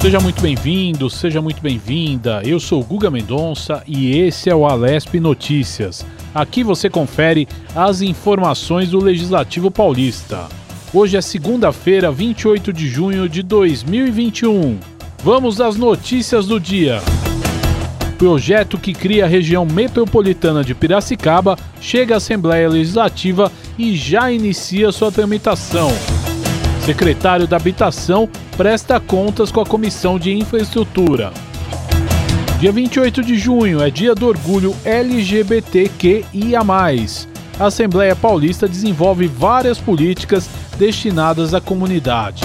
Seja muito bem-vindo, seja muito bem-vinda. Eu sou Guga Mendonça e esse é o Alesp Notícias. Aqui você confere as informações do Legislativo Paulista. Hoje é segunda-feira, 28 de junho de 2021. Vamos às notícias do dia. Projeto que cria a região metropolitana de Piracicaba chega à Assembleia Legislativa e já inicia sua tramitação. Secretário da Habitação presta contas com a Comissão de Infraestrutura. Dia 28 de junho é dia do orgulho LGBTQIA. A Assembleia Paulista desenvolve várias políticas destinadas à comunidade.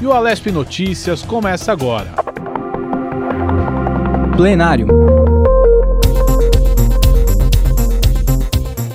E o Alesp Notícias começa agora. Plenário.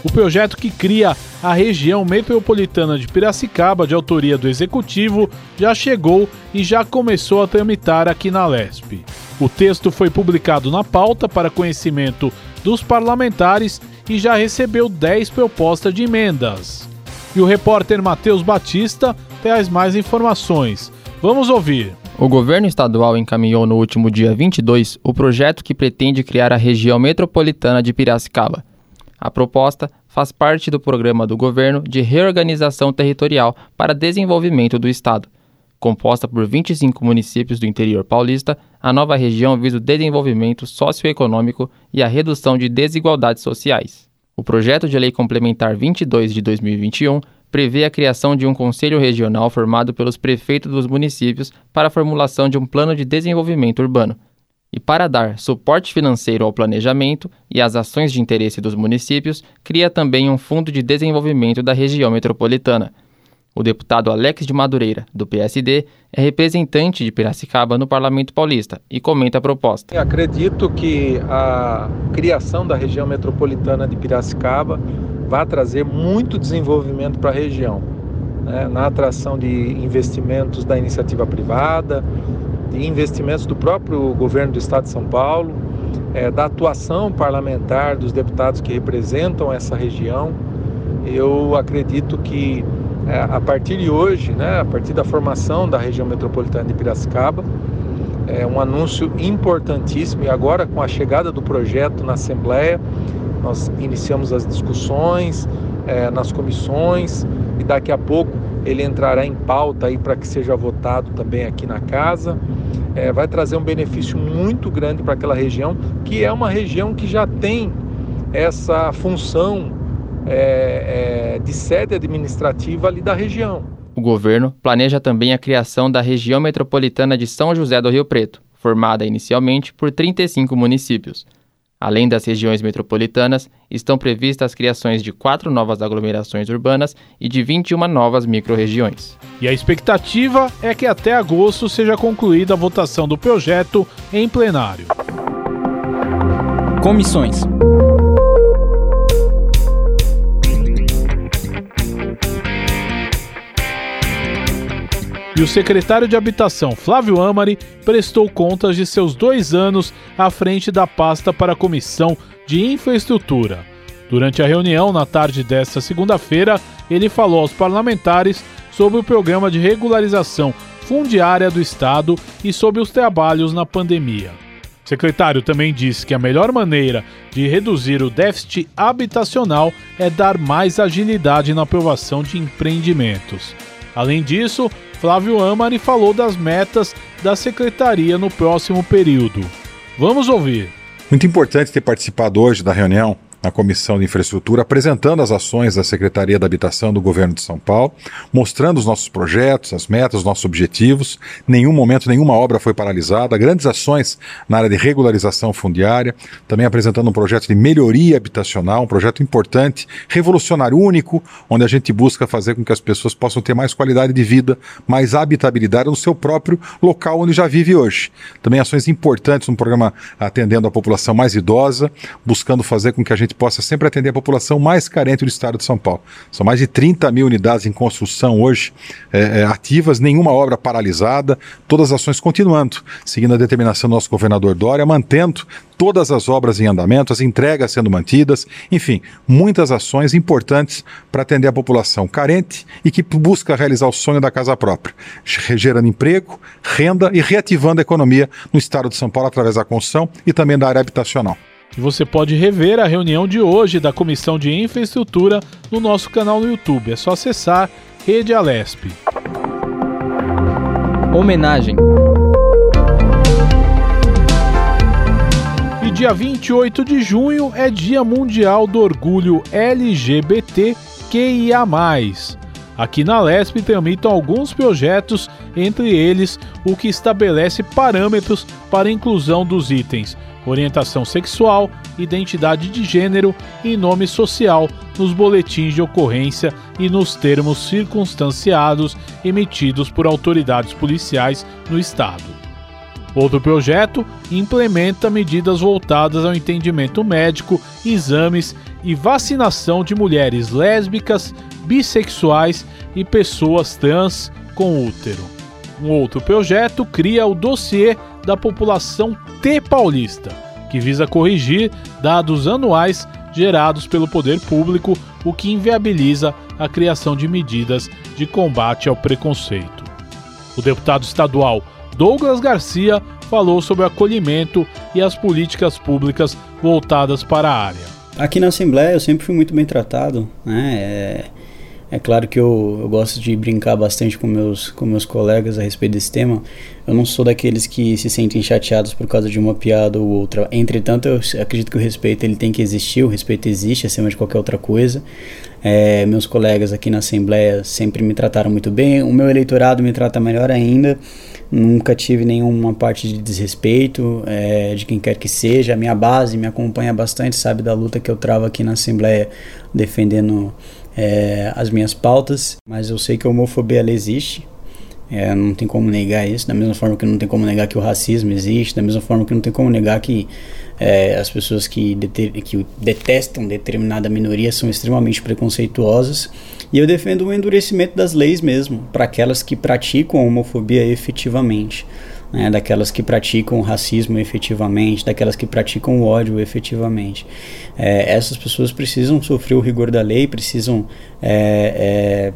O projeto que cria a região metropolitana de Piracicaba, de autoria do Executivo, já chegou e já começou a tramitar aqui na LESP. O texto foi publicado na pauta para conhecimento dos parlamentares e já recebeu 10 propostas de emendas. E o repórter Matheus Batista traz mais informações. Vamos ouvir. O governo estadual encaminhou no último dia 22 o projeto que pretende criar a região metropolitana de Piracicaba. A proposta faz parte do programa do governo de reorganização territorial para desenvolvimento do Estado. Composta por 25 municípios do interior paulista, a nova região visa o desenvolvimento socioeconômico e a redução de desigualdades sociais. O projeto de lei complementar 22 de 2021 prevê a criação de um conselho regional formado pelos prefeitos dos municípios para a formulação de um plano de desenvolvimento urbano e para dar suporte financeiro ao planejamento e às ações de interesse dos municípios, cria também um Fundo de Desenvolvimento da Região Metropolitana. O deputado Alex de Madureira, do PSD, é representante de Piracicaba no Parlamento Paulista e comenta a proposta. Eu acredito que a criação da região metropolitana de Piracicaba vai trazer muito desenvolvimento para a região, né? na atração de investimentos da iniciativa privada, de investimentos do próprio governo do Estado de São Paulo, é, da atuação parlamentar dos deputados que representam essa região. Eu acredito que é, a partir de hoje, né, a partir da formação da região metropolitana de Piracicaba, é um anúncio importantíssimo e agora com a chegada do projeto na Assembleia, nós iniciamos as discussões é, nas comissões e daqui a pouco ele entrará em pauta aí para que seja votado também aqui na casa. É, vai trazer um benefício muito grande para aquela região, que é uma região que já tem essa função é, é, de sede administrativa ali da região. O governo planeja também a criação da região metropolitana de São José do Rio Preto, formada inicialmente por 35 municípios. Além das regiões metropolitanas, estão previstas as criações de quatro novas aglomerações urbanas e de 21 novas microrregiões. E a expectativa é que até agosto seja concluída a votação do projeto em plenário. Comissões. E o secretário de Habitação, Flávio Amari, prestou contas de seus dois anos à frente da pasta para a Comissão de Infraestrutura. Durante a reunião, na tarde desta segunda-feira, ele falou aos parlamentares sobre o programa de regularização fundiária do Estado e sobre os trabalhos na pandemia. O secretário também disse que a melhor maneira de reduzir o déficit habitacional é dar mais agilidade na aprovação de empreendimentos. Além disso, Flávio Amari falou das metas da secretaria no próximo período. Vamos ouvir. Muito importante ter participado hoje da reunião na Comissão de Infraestrutura, apresentando as ações da Secretaria da Habitação do Governo de São Paulo, mostrando os nossos projetos, as metas, os nossos objetivos. Nenhum momento, nenhuma obra foi paralisada. Grandes ações na área de regularização fundiária, também apresentando um projeto de melhoria habitacional, um projeto importante, revolucionário, único, onde a gente busca fazer com que as pessoas possam ter mais qualidade de vida, mais habitabilidade no seu próprio local onde já vive hoje. Também ações importantes no programa atendendo a população mais idosa, buscando fazer com que a gente possa sempre atender a população mais carente do estado de São Paulo. São mais de 30 mil unidades em construção hoje é, é, ativas, nenhuma obra paralisada, todas as ações continuando, seguindo a determinação do nosso governador Dória, mantendo todas as obras em andamento, as entregas sendo mantidas, enfim, muitas ações importantes para atender a população carente e que busca realizar o sonho da casa própria, gerando emprego, renda e reativando a economia no estado de São Paulo através da construção e também da área habitacional. E você pode rever a reunião de hoje da Comissão de Infraestrutura no nosso canal no YouTube. É só acessar Rede Alesp. Homenagem E dia 28 de junho é Dia Mundial do Orgulho LGBTQIA+. Aqui na LESP tramitam alguns projetos, entre eles o que estabelece parâmetros para a inclusão dos itens orientação sexual, identidade de gênero e nome social nos boletins de ocorrência e nos termos circunstanciados emitidos por autoridades policiais no estado. Outro projeto implementa medidas voltadas ao entendimento médico, exames e vacinação de mulheres lésbicas, bissexuais e pessoas trans com útero. Um outro projeto cria o dossiê da população T paulista, que visa corrigir dados anuais gerados pelo poder público, o que inviabiliza a criação de medidas de combate ao preconceito. O deputado estadual Douglas Garcia falou sobre o acolhimento e as políticas públicas voltadas para a área. Aqui na Assembleia eu sempre fui muito bem tratado, né? É é claro que eu, eu gosto de brincar bastante com meus, com meus colegas a respeito desse tema. Eu não sou daqueles que se sentem chateados por causa de uma piada ou outra. Entretanto, eu acredito que o respeito ele tem que existir, o respeito existe acima de qualquer outra coisa. É, meus colegas aqui na Assembleia sempre me trataram muito bem, o meu eleitorado me trata melhor ainda. Nunca tive nenhuma parte de desrespeito é, de quem quer que seja. A minha base me acompanha bastante, sabe da luta que eu travo aqui na Assembleia defendendo é, as minhas pautas, mas eu sei que a homofobia ela existe. É, não tem como negar isso, da mesma forma que não tem como negar que o racismo existe, da mesma forma que não tem como negar que é, as pessoas que, que detestam determinada minoria são extremamente preconceituosas. E eu defendo o endurecimento das leis mesmo, para aquelas que praticam a homofobia efetivamente né, daquelas que praticam o racismo efetivamente, daquelas que praticam o ódio efetivamente. É, essas pessoas precisam sofrer o rigor da lei, precisam é, é,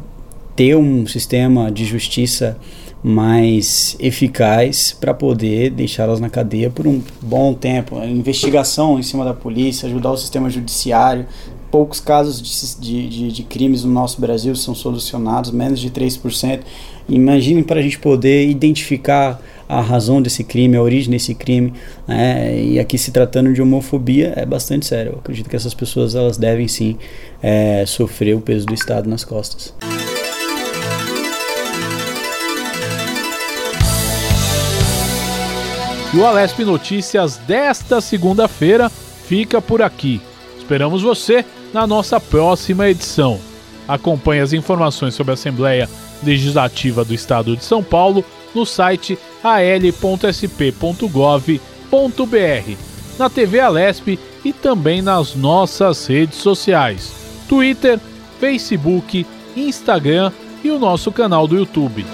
ter um sistema de justiça mais eficaz para poder deixá-las na cadeia por um bom tempo. Investigação em cima da polícia, ajudar o sistema judiciário. Poucos casos de, de, de crimes no nosso Brasil são solucionados, menos de 3%. Imagine para a gente poder identificar a razão desse crime, a origem desse crime, né? e aqui se tratando de homofobia é bastante sério. Eu acredito que essas pessoas elas devem sim é, sofrer o peso do Estado nas costas. E o Alesp Notícias desta segunda-feira fica por aqui. Esperamos você na nossa próxima edição. Acompanhe as informações sobre a Assembleia Legislativa do Estado de São Paulo no site al.sp.gov.br, na TV Alesp e também nas nossas redes sociais: Twitter, Facebook, Instagram e o nosso canal do YouTube.